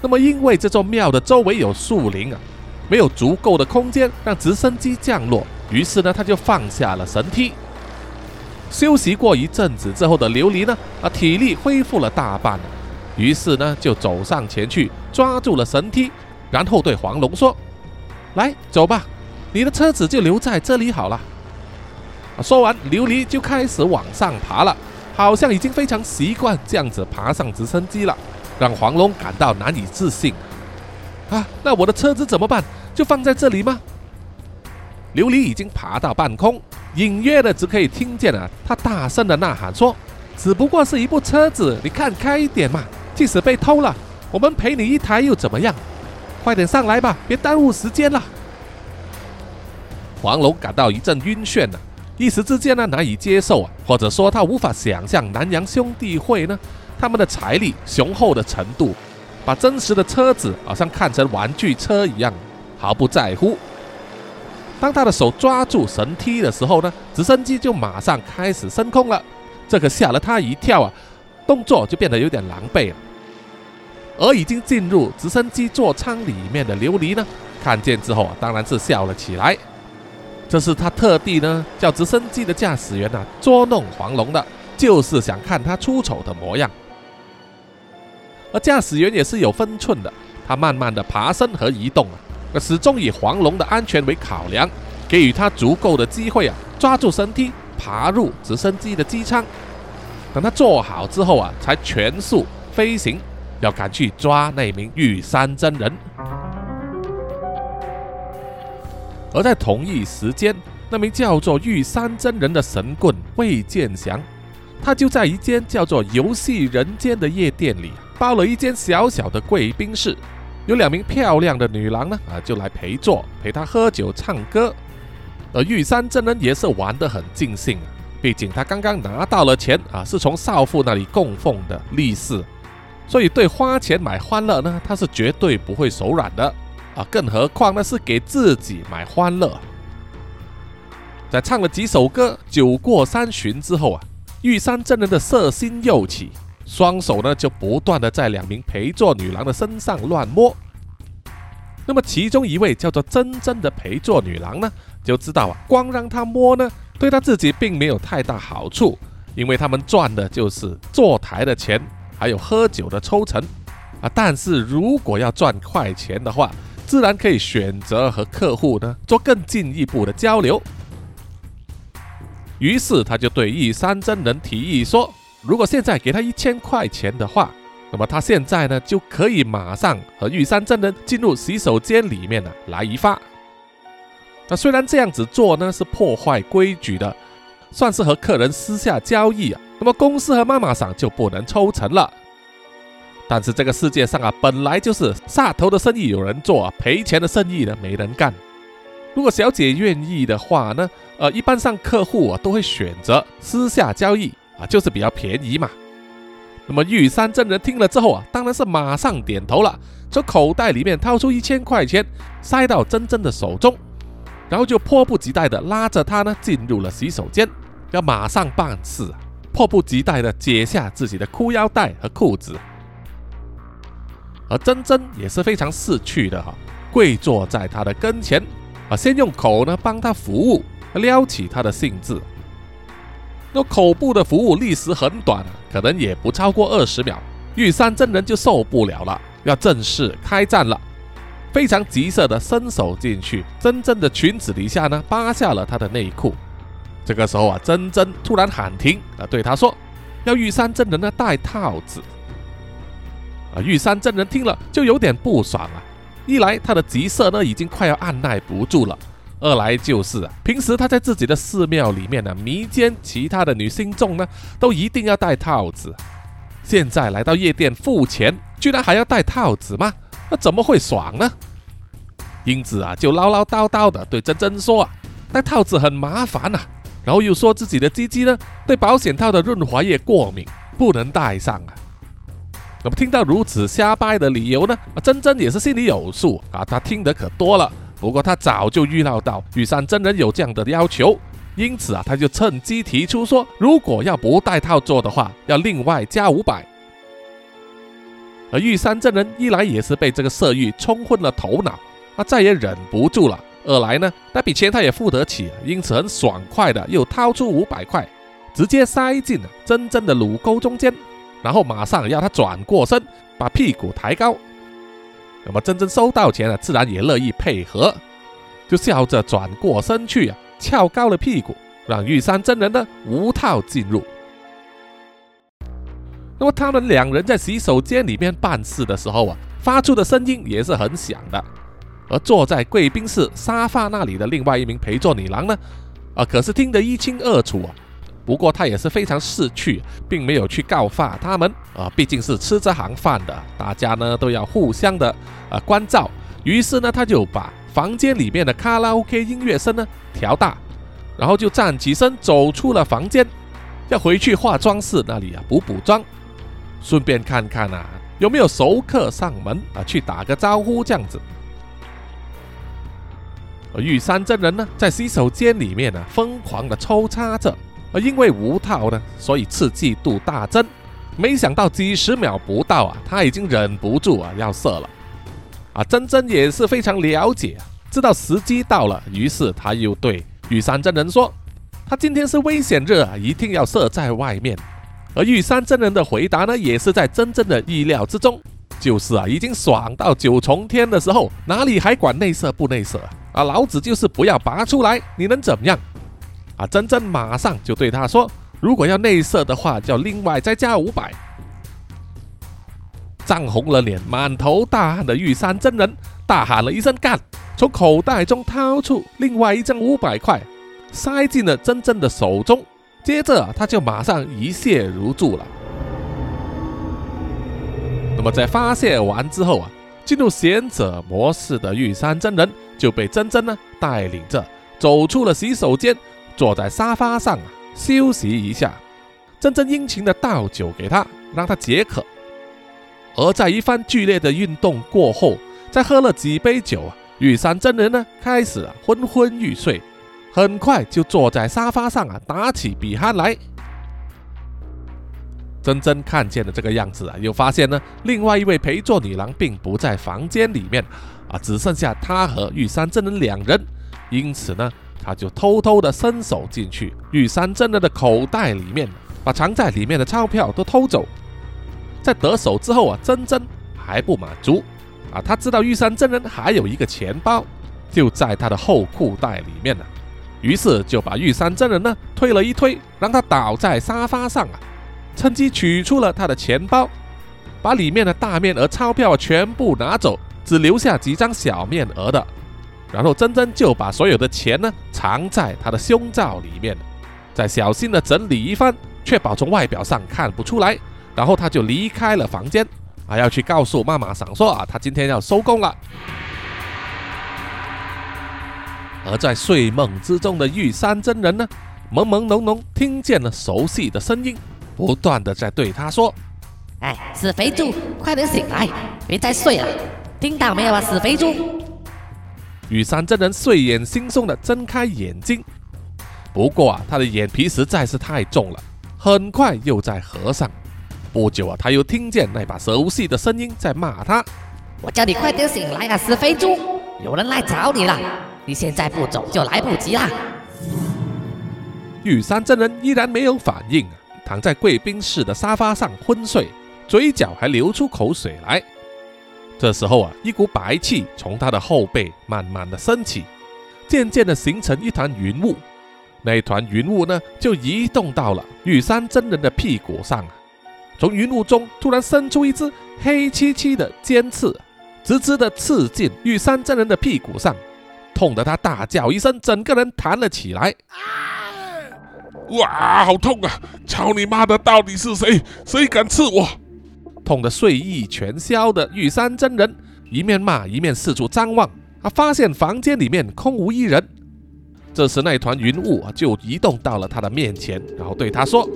那么，因为这座庙的周围有树林啊，没有足够的空间让直升机降落，于是呢，他就放下了神梯。休息过一阵子之后的琉璃呢，啊，体力恢复了大半，于是呢，就走上前去抓住了神梯，然后对黄龙说：“来，走吧。”你的车子就留在这里好了。说完，琉璃就开始往上爬了，好像已经非常习惯这样子爬上直升机了，让黄龙感到难以置信。啊，那我的车子怎么办？就放在这里吗？琉璃已经爬到半空，隐约的只可以听见了他大声的呐喊说：“只不过是一部车子，你看开一点嘛！即使被偷了，我们赔你一台又怎么样？快点上来吧，别耽误时间了。”黄龙感到一阵晕眩呢，一时之间呢难以接受啊，或者说他无法想象南洋兄弟会呢他们的财力雄厚的程度，把真实的车子好像看成玩具车一样，毫不在乎。当他的手抓住绳梯的时候呢，直升机就马上开始升空了，这可吓了他一跳啊，动作就变得有点狼狈了。而已经进入直升机座舱里面的琉璃呢，看见之后啊，当然是笑了起来。这是他特地呢叫直升机的驾驶员啊捉弄黄龙的，就是想看他出丑的模样。而驾驶员也是有分寸的，他慢慢的爬升和移动啊，始终以黄龙的安全为考量，给予他足够的机会啊，抓住绳梯爬入直升机的机舱。等他做好之后啊，才全速飞行，要赶去抓那名玉山真人。而在同一时间，那名叫做玉山真人的神棍魏建祥，他就在一间叫做“游戏人间”的夜店里包了一间小小的贵宾室，有两名漂亮的女郎呢，啊，就来陪坐，陪他喝酒唱歌。而玉山真人也是玩得很尽兴啊，毕竟他刚刚拿到了钱啊，是从少妇那里供奉的利是，所以对花钱买欢乐呢，他是绝对不会手软的啊，更何况那是给自己买欢乐。在唱了几首歌，酒过三巡之后啊，玉山真人的色心又起，双手呢就不断的在两名陪坐女郎的身上乱摸。那么其中一位叫做真真的陪坐女郎呢？就知道啊，光让他摸呢，对他自己并没有太大好处，因为他们赚的就是坐台的钱，还有喝酒的抽成啊。但是如果要赚快钱的话，自然可以选择和客户呢做更进一步的交流。于是他就对玉山真人提议说，如果现在给他一千块钱的话，那么他现在呢就可以马上和玉山真人进入洗手间里面呢来一发。那虽然这样子做呢是破坏规矩的，算是和客人私下交易啊，那么公司和妈妈桑就不能抽成了。但是这个世界上啊，本来就是杀头的生意有人做，赔钱的生意呢没人干。如果小姐愿意的话呢，呃，一般上客户啊都会选择私下交易啊，就是比较便宜嘛。那么玉山真人听了之后啊，当然是马上点头了，从口袋里面掏出一千块钱，塞到真真的手中。然后就迫不及待地拉着他呢进入了洗手间，要马上办事，迫不及待地解下自己的裤腰带和裤子。而真真也是非常识趣的哈，跪坐在他的跟前啊，先用口呢帮他服务，撩起他的兴致。那口部的服务历时很短，可能也不超过二十秒，玉山真人就受不了了，要正式开战了。非常急色的伸手进去，真真的裙子底下呢，扒下了她的内裤。这个时候啊，真真突然喊停啊，对他说：“要玉山真人呢戴套子。”啊，玉山真人听了就有点不爽啊。一来他的急色呢已经快要按耐不住了；二来就是啊，平时他在自己的寺庙里面呢迷奸其他的女信众呢，都一定要戴套子。现在来到夜店付钱，居然还要戴套子吗？那怎么会爽呢？英子啊，就唠唠叨叨的对珍珍说啊，戴套子很麻烦呐，然后又说自己的鸡鸡呢对保险套的润滑液过敏，不能戴上啊。那么听到如此瞎掰的理由呢，珍珍也是心里有数啊，她听得可多了。不过她早就预料到玉山真人有这样的要求，因此啊，她就趁机提出说，如果要不戴套做的话，要另外加五百。而玉山真人一来也是被这个色欲冲昏了头脑，他再也忍不住了；二来呢，那笔钱他也付得起，因此很爽快的又掏出五百块，直接塞进了真真的乳沟中间，然后马上要他转过身，把屁股抬高。那么真真收到钱了，自然也乐意配合，就笑着转过身去啊，翘高了屁股，让玉山真人呢无套进入。那么他们两人在洗手间里面办事的时候啊，发出的声音也是很响的。而坐在贵宾室沙发那里的另外一名陪坐女郎呢，啊，可是听得一清二楚啊。不过她也是非常识趣，并没有去告发他们啊，毕竟是吃这行饭的，大家呢都要互相的啊关照。于是呢，他就把房间里面的卡拉 OK 音乐声呢调大，然后就站起身走出了房间，要回去化妆室那里啊补补妆。顺便看看啊，有没有熟客上门啊？去打个招呼这样子。而玉山真人呢，在洗手间里面呢，疯狂的抽插着。而因为无套呢，所以刺激度大增。没想到几十秒不到啊，他已经忍不住啊要射了。啊，真真也是非常了解，知道时机到了，于是他又对玉山真人说：“他今天是危险日啊，一定要射在外面。”而玉山真人的回答呢，也是在真正的意料之中，就是啊，已经爽到九重天的时候，哪里还管内射不内射啊？老子就是不要拔出来，你能怎么样？啊，真真马上就对他说，如果要内射的话，就要另外再加五百。涨红了脸、满头大汗的玉山真人大喊了一声“干”，从口袋中掏出另外一张五百块，塞进了真真的手中。接着他就马上一泻如注了。那么在发泄完之后啊，进入贤者模式的玉山真人就被真真呢带领着走出了洗手间，坐在沙发上啊休息一下。真真殷勤的倒酒给他，让他解渴。而在一番剧烈的运动过后，再喝了几杯酒啊，玉山真人呢开始啊昏昏欲睡，很快就坐在沙发上啊打起笔酣来。真真看见了这个样子啊，又发现呢，另外一位陪坐女郎并不在房间里面啊，只剩下他和玉山真人两人。因此呢，他就偷偷的伸手进去玉山真人的口袋里面，把藏在里面的钞票都偷走。在得手之后啊，真真还不满足啊，他知道玉山真人还有一个钱包，就在他的后裤袋里面呢。于是就把玉山真人呢推了一推，让他倒在沙发上啊。趁机取出了他的钱包，把里面的大面额钞票全部拿走，只留下几张小面额的。然后珍珍就把所有的钱呢藏在他的胸罩里面，再小心的整理一番，确保从外表上看不出来。然后他就离开了房间，还要去告诉妈妈桑说啊，他今天要收工了。而在睡梦之中的玉山真人呢，朦朦胧胧听见了熟悉的声音。不断的在对他说：“哎，死肥猪，快点醒来，别再睡了，听到没有啊，死肥猪！”玉山真人睡眼惺忪的睁开眼睛，不过啊，他的眼皮实在是太重了，很快又在合上。不久啊，他又听见那把熟悉的声音在骂他：“我叫你快点醒来啊，死肥猪！有人来找你了，你现在不走就来不及了。”玉山真人依然没有反应，躺在贵宾室的沙发上昏睡，嘴角还流出口水来。这时候啊，一股白气从他的后背慢慢的升起，渐渐的形成一团云雾。那团云雾呢，就移动到了玉山真人的屁股上。从云雾中突然伸出一只黑漆漆的尖刺，直直的刺进玉山真人的屁股上，痛得他大叫一声，整个人弹了起来。哇，好痛啊！操你妈的，到底是谁？谁敢刺我？痛得睡意全消的玉山真人一面骂一面四处张望，他发现房间里面空无一人。这时，那团云雾就移动到了他的面前，然后对他说：“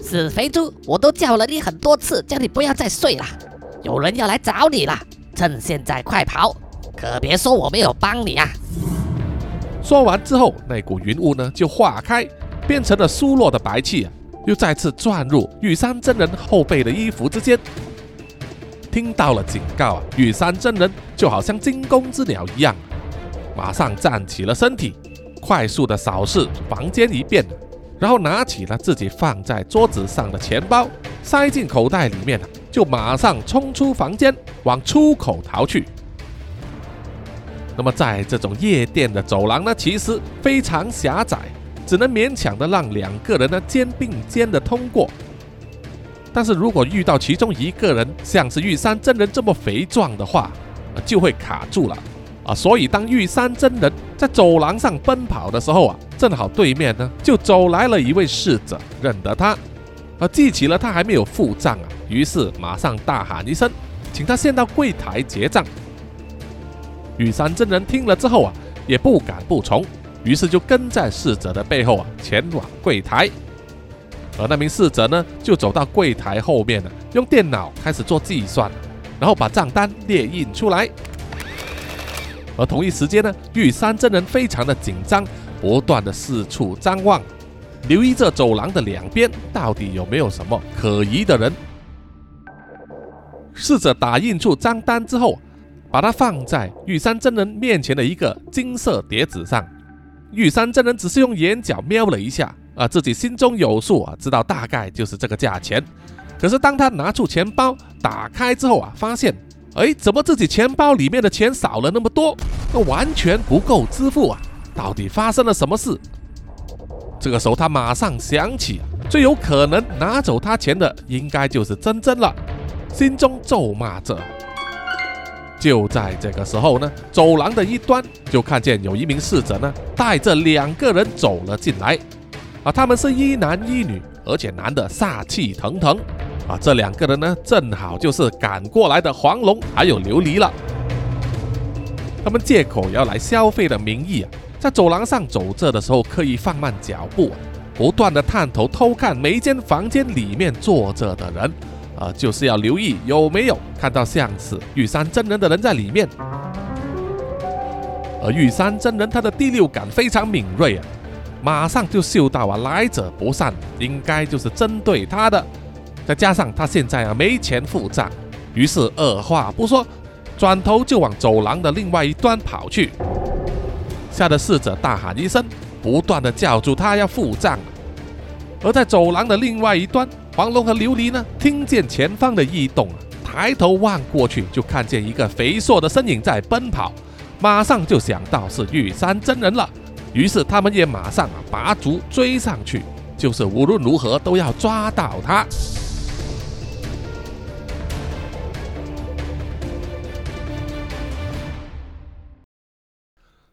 死肥猪，我都叫了你很多次，叫你不要再睡了。有人要来找你了，趁现在快跑，可别说我没有帮你啊！”说完之后，那股云雾呢就化开。变成了疏落的白气啊，又再次钻入玉山真人后背的衣服之间。听到了警告啊，玉山真人就好像惊弓之鸟一样，马上站起了身体，快速的扫视房间一遍，然后拿起了自己放在桌子上的钱包，塞进口袋里面就马上冲出房间，往出口逃去。那么在这种夜店的走廊呢，其实非常狭窄。只能勉强的让两个人呢肩并肩的通过，但是如果遇到其中一个人像是玉山真人这么肥壮的话，就会卡住了啊！所以当玉山真人在走廊上奔跑的时候啊，正好对面呢就走来了一位侍者，认得他，啊，记起了他还没有付账啊，于是马上大喊一声，请他先到柜台结账。玉山真人听了之后啊，也不敢不从。于是就跟在侍者的背后啊，前往柜台。而那名侍者呢，就走到柜台后面呢，用电脑开始做计算，然后把账单列印出来。而同一时间呢，玉山真人非常的紧张，不断的四处张望，留意着走廊的两边到底有没有什么可疑的人。侍者打印出账单之后，把它放在玉山真人面前的一个金色碟子上。玉山真人只是用眼角瞄了一下，啊，自己心中有数啊，知道大概就是这个价钱。可是当他拿出钱包打开之后啊，发现，哎，怎么自己钱包里面的钱少了那么多？那完全不够支付啊！到底发生了什么事？这个时候他马上想起，最有可能拿走他钱的应该就是真真了，心中咒骂着。就在这个时候呢，走廊的一端就看见有一名侍者呢，带着两个人走了进来。啊，他们是一男一女，而且男的煞气腾腾。啊，这两个人呢，正好就是赶过来的黄龙还有琉璃了。他们借口要来消费的名义啊，在走廊上走着的时候刻意放慢脚步，不断的探头偷看每一间房间里面坐着的人，啊，就是要留意有没有看到像是玉山真人的人在里面。而玉山真人他的第六感非常敏锐啊，马上就嗅到啊来者不善，应该就是针对他的。再加上他现在啊没钱付账，于是二话不说。转头就往走廊的另外一端跑去，吓得侍者大喊一声，不断的叫住他要付账。而在走廊的另外一端，黄龙和琉璃呢，听见前方的异动，抬头望过去，就看见一个肥硕的身影在奔跑，马上就想到是玉山真人了，于是他们也马上拔足追上去，就是无论如何都要抓到他。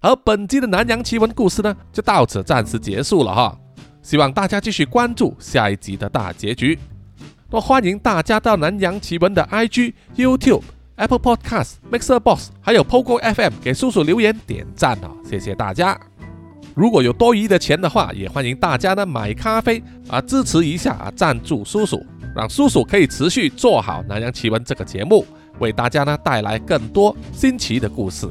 而本集的南洋奇闻故事呢，就到此暂时结束了哈。希望大家继续关注下一集的大结局。那欢迎大家到南洋奇闻的 IG、YouTube、Apple Podcast、Mixer Box 还有 Pogo FM 给叔叔留言点赞哦，谢谢大家。如果有多余的钱的话，也欢迎大家呢买咖啡啊支持一下啊，赞助叔叔，让叔叔可以持续做好南洋奇闻这个节目，为大家呢带来更多新奇的故事。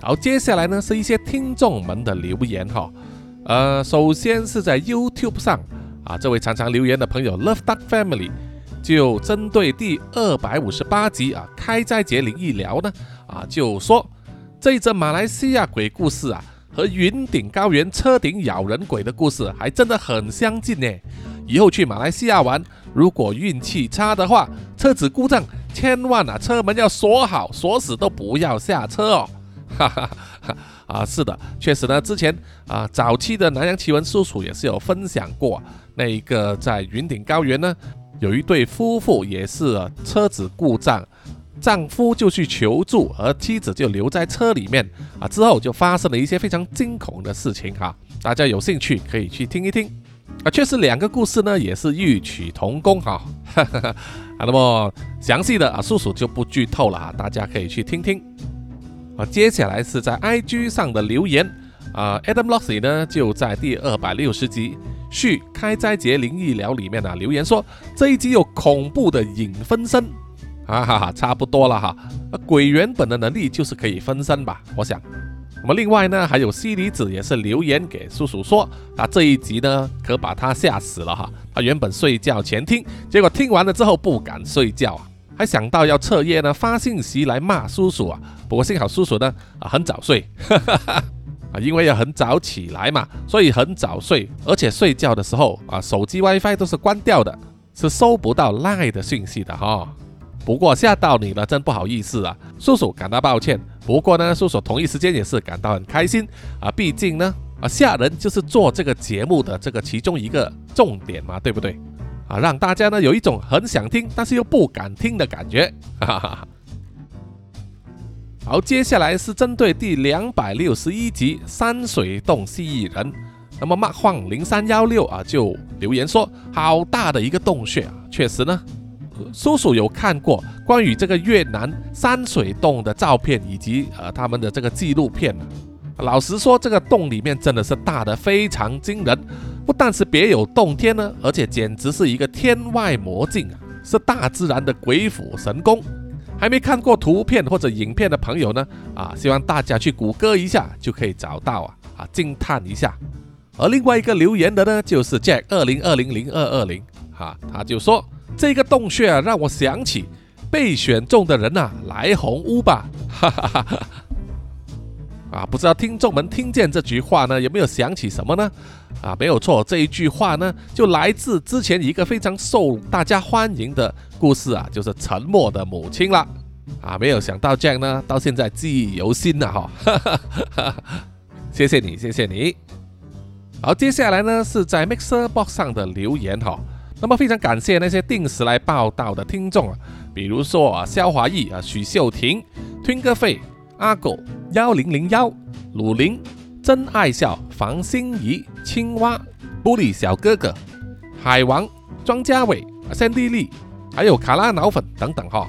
好，接下来呢是一些听众们的留言哈，呃，首先是在 YouTube 上啊，这位常常留言的朋友 Love Duck Family 就针对第二百五十八集啊开斋节灵异聊呢啊，就说这一则马来西亚鬼故事啊和云顶高原车顶咬人鬼的故事还真的很相近呢。以后去马来西亚玩，如果运气差的话，车子故障，千万啊车门要锁好，锁死都不要下车哦。哈哈哈啊，是的，确实呢。之前啊，早期的南洋奇闻叔叔也是有分享过，那一个在云顶高原呢，有一对夫妇也是车子故障，丈夫就去求助，而妻子就留在车里面啊。之后就发生了一些非常惊恐的事情哈。大家有兴趣可以去听一听啊。确实两个故事呢也是异曲同工哈。哈 哈啊，那么详细的啊，叔叔就不剧透了哈，大家可以去听听。啊，接下来是在 IG 上的留言啊，Adam Lossy 呢就在第二百六十集续开斋节灵异聊里面呢留言说这一集有恐怖的影分身，哈哈哈，差不多了哈。鬼原本的能力就是可以分身吧？我想。那么另外呢，还有西离子也是留言给叔叔说，啊这一集呢可把他吓死了哈。他原本睡觉前听，结果听完了之后不敢睡觉啊。还想到要彻夜呢发信息来骂叔叔啊，不过幸好叔叔呢啊很早睡，啊因为要很早起来嘛，所以很早睡，而且睡觉的时候啊手机 WiFi 都是关掉的，是收不到赖的讯息的哈。不过吓到你了，真不好意思啊，叔叔感到抱歉。不过呢，叔叔同一时间也是感到很开心啊，毕竟呢啊吓人就是做这个节目的这个其中一个重点嘛，对不对？啊，让大家呢有一种很想听，但是又不敢听的感觉。哈哈哈。好，接下来是针对第两百六十一集山水洞蜥蜴人，那么 Mark 晃零三幺六啊就留言说，好大的一个洞穴啊！确实呢，叔叔有看过关于这个越南山水洞的照片以及呃他们的这个纪录片。老实说，这个洞里面真的是大的非常惊人。不但是别有洞天呢，而且简直是一个天外魔镜啊，是大自然的鬼斧神工。还没看过图片或者影片的朋友呢，啊，希望大家去谷歌一下就可以找到啊，啊，惊叹一下。而另外一个留言的呢，就是 Jack 二零二零零二二零，哈，他就说这个洞穴啊，让我想起被选中的人呐，来红屋吧，哈哈哈哈。啊，不知道听众们听见这句话呢，有没有想起什么呢？啊，没有错，这一句话呢，就来自之前一个非常受大家欢迎的故事啊，就是沉默的母亲了。啊，没有想到这样呢，到现在记忆犹新呢，哈，谢谢你，谢谢你。好，接下来呢是在 Mixer Box 上的留言哈，那么非常感谢那些定时来报道的听众啊，比如说啊，肖华义啊，许秀婷，Twinkle 费。阿狗幺零零幺，鲁林真爱笑，房心怡，青蛙，玻璃小哥哥，海王，庄家伟，三 D 利，还有卡拉脑粉等等哈。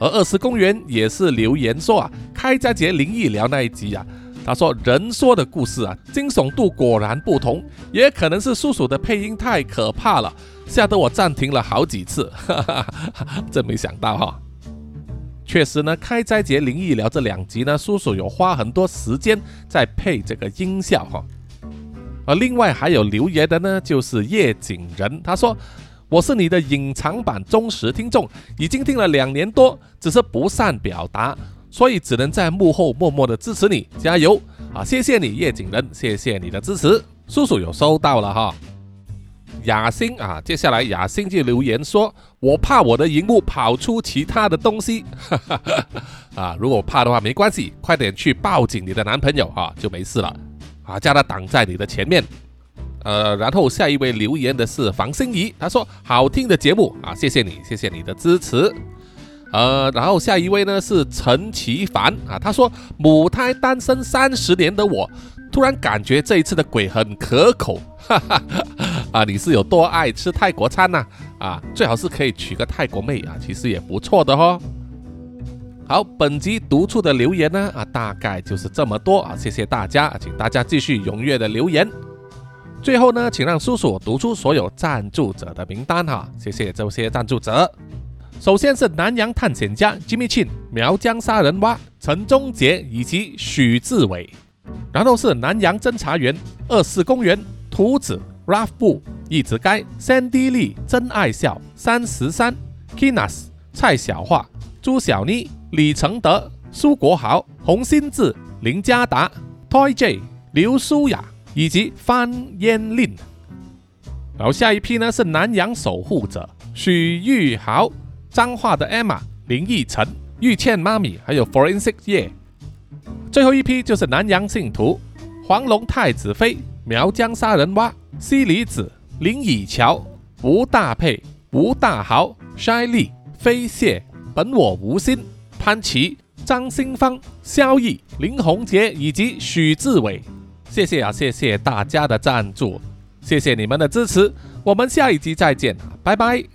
而二十公园也是留言说啊，开斋节灵异聊那一集啊，他说人说的故事啊，惊悚度果然不同，也可能是叔叔的配音太可怕了，吓得我暂停了好几次，哈哈哈，真没想到哈。确实呢，开斋节灵异聊这两集呢，叔叔有花很多时间在配这个音效哈。而另外还有留言的呢，就是叶景仁，他说。我是你的隐藏版忠实听众，已经听了两年多，只是不善表达，所以只能在幕后默默的支持你，加油啊！谢谢你叶景仁，谢谢你的支持，叔叔有收到了哈。雅欣啊，接下来雅欣就留言说：“我怕我的荧幕跑出其他的东西，啊，如果怕的话没关系，快点去报警你的男朋友哈，就没事了啊，叫他挡在你的前面。”呃，然后下一位留言的是房心怡，他说好听的节目啊，谢谢你，谢谢你的支持。呃，然后下一位呢是陈其凡啊，他说母胎单身三十年的我，突然感觉这一次的鬼很可口，哈哈啊，你是有多爱吃泰国餐呐？啊，最好是可以娶个泰国妹啊，其实也不错的哦。好，本集读出的留言呢啊，大概就是这么多啊，谢谢大家，请大家继续踊跃的留言。最后呢，请让叔叔读出所有赞助者的名单哈，谢谢这些赞助者。首先是南洋探险家 Jimmy Chin、苗疆杀人蛙陈忠杰以及许志伟，然后是南洋侦查员二四公园图子 Ralph 布一直该 Sandy 丽真爱笑三十三 Kinas 蔡小桦朱小妮李承德苏国豪洪新志林家达 Toy J 刘舒雅。以及方烟令，然后下一批呢是南洋守护者许玉豪、彰化的 Emma、林奕晨、玉倩妈咪，还有 Forensic 叶。最后一批就是南洋信徒黄龙太子妃、苗疆杀人蛙、西里子、林以乔、吴大佩、吴大豪、筛利、飞蟹、本我无心、潘琪、张新芳、萧毅、林宏杰以及许志伟。谢谢啊，谢谢大家的赞助，谢谢你们的支持，我们下一集再见，拜拜。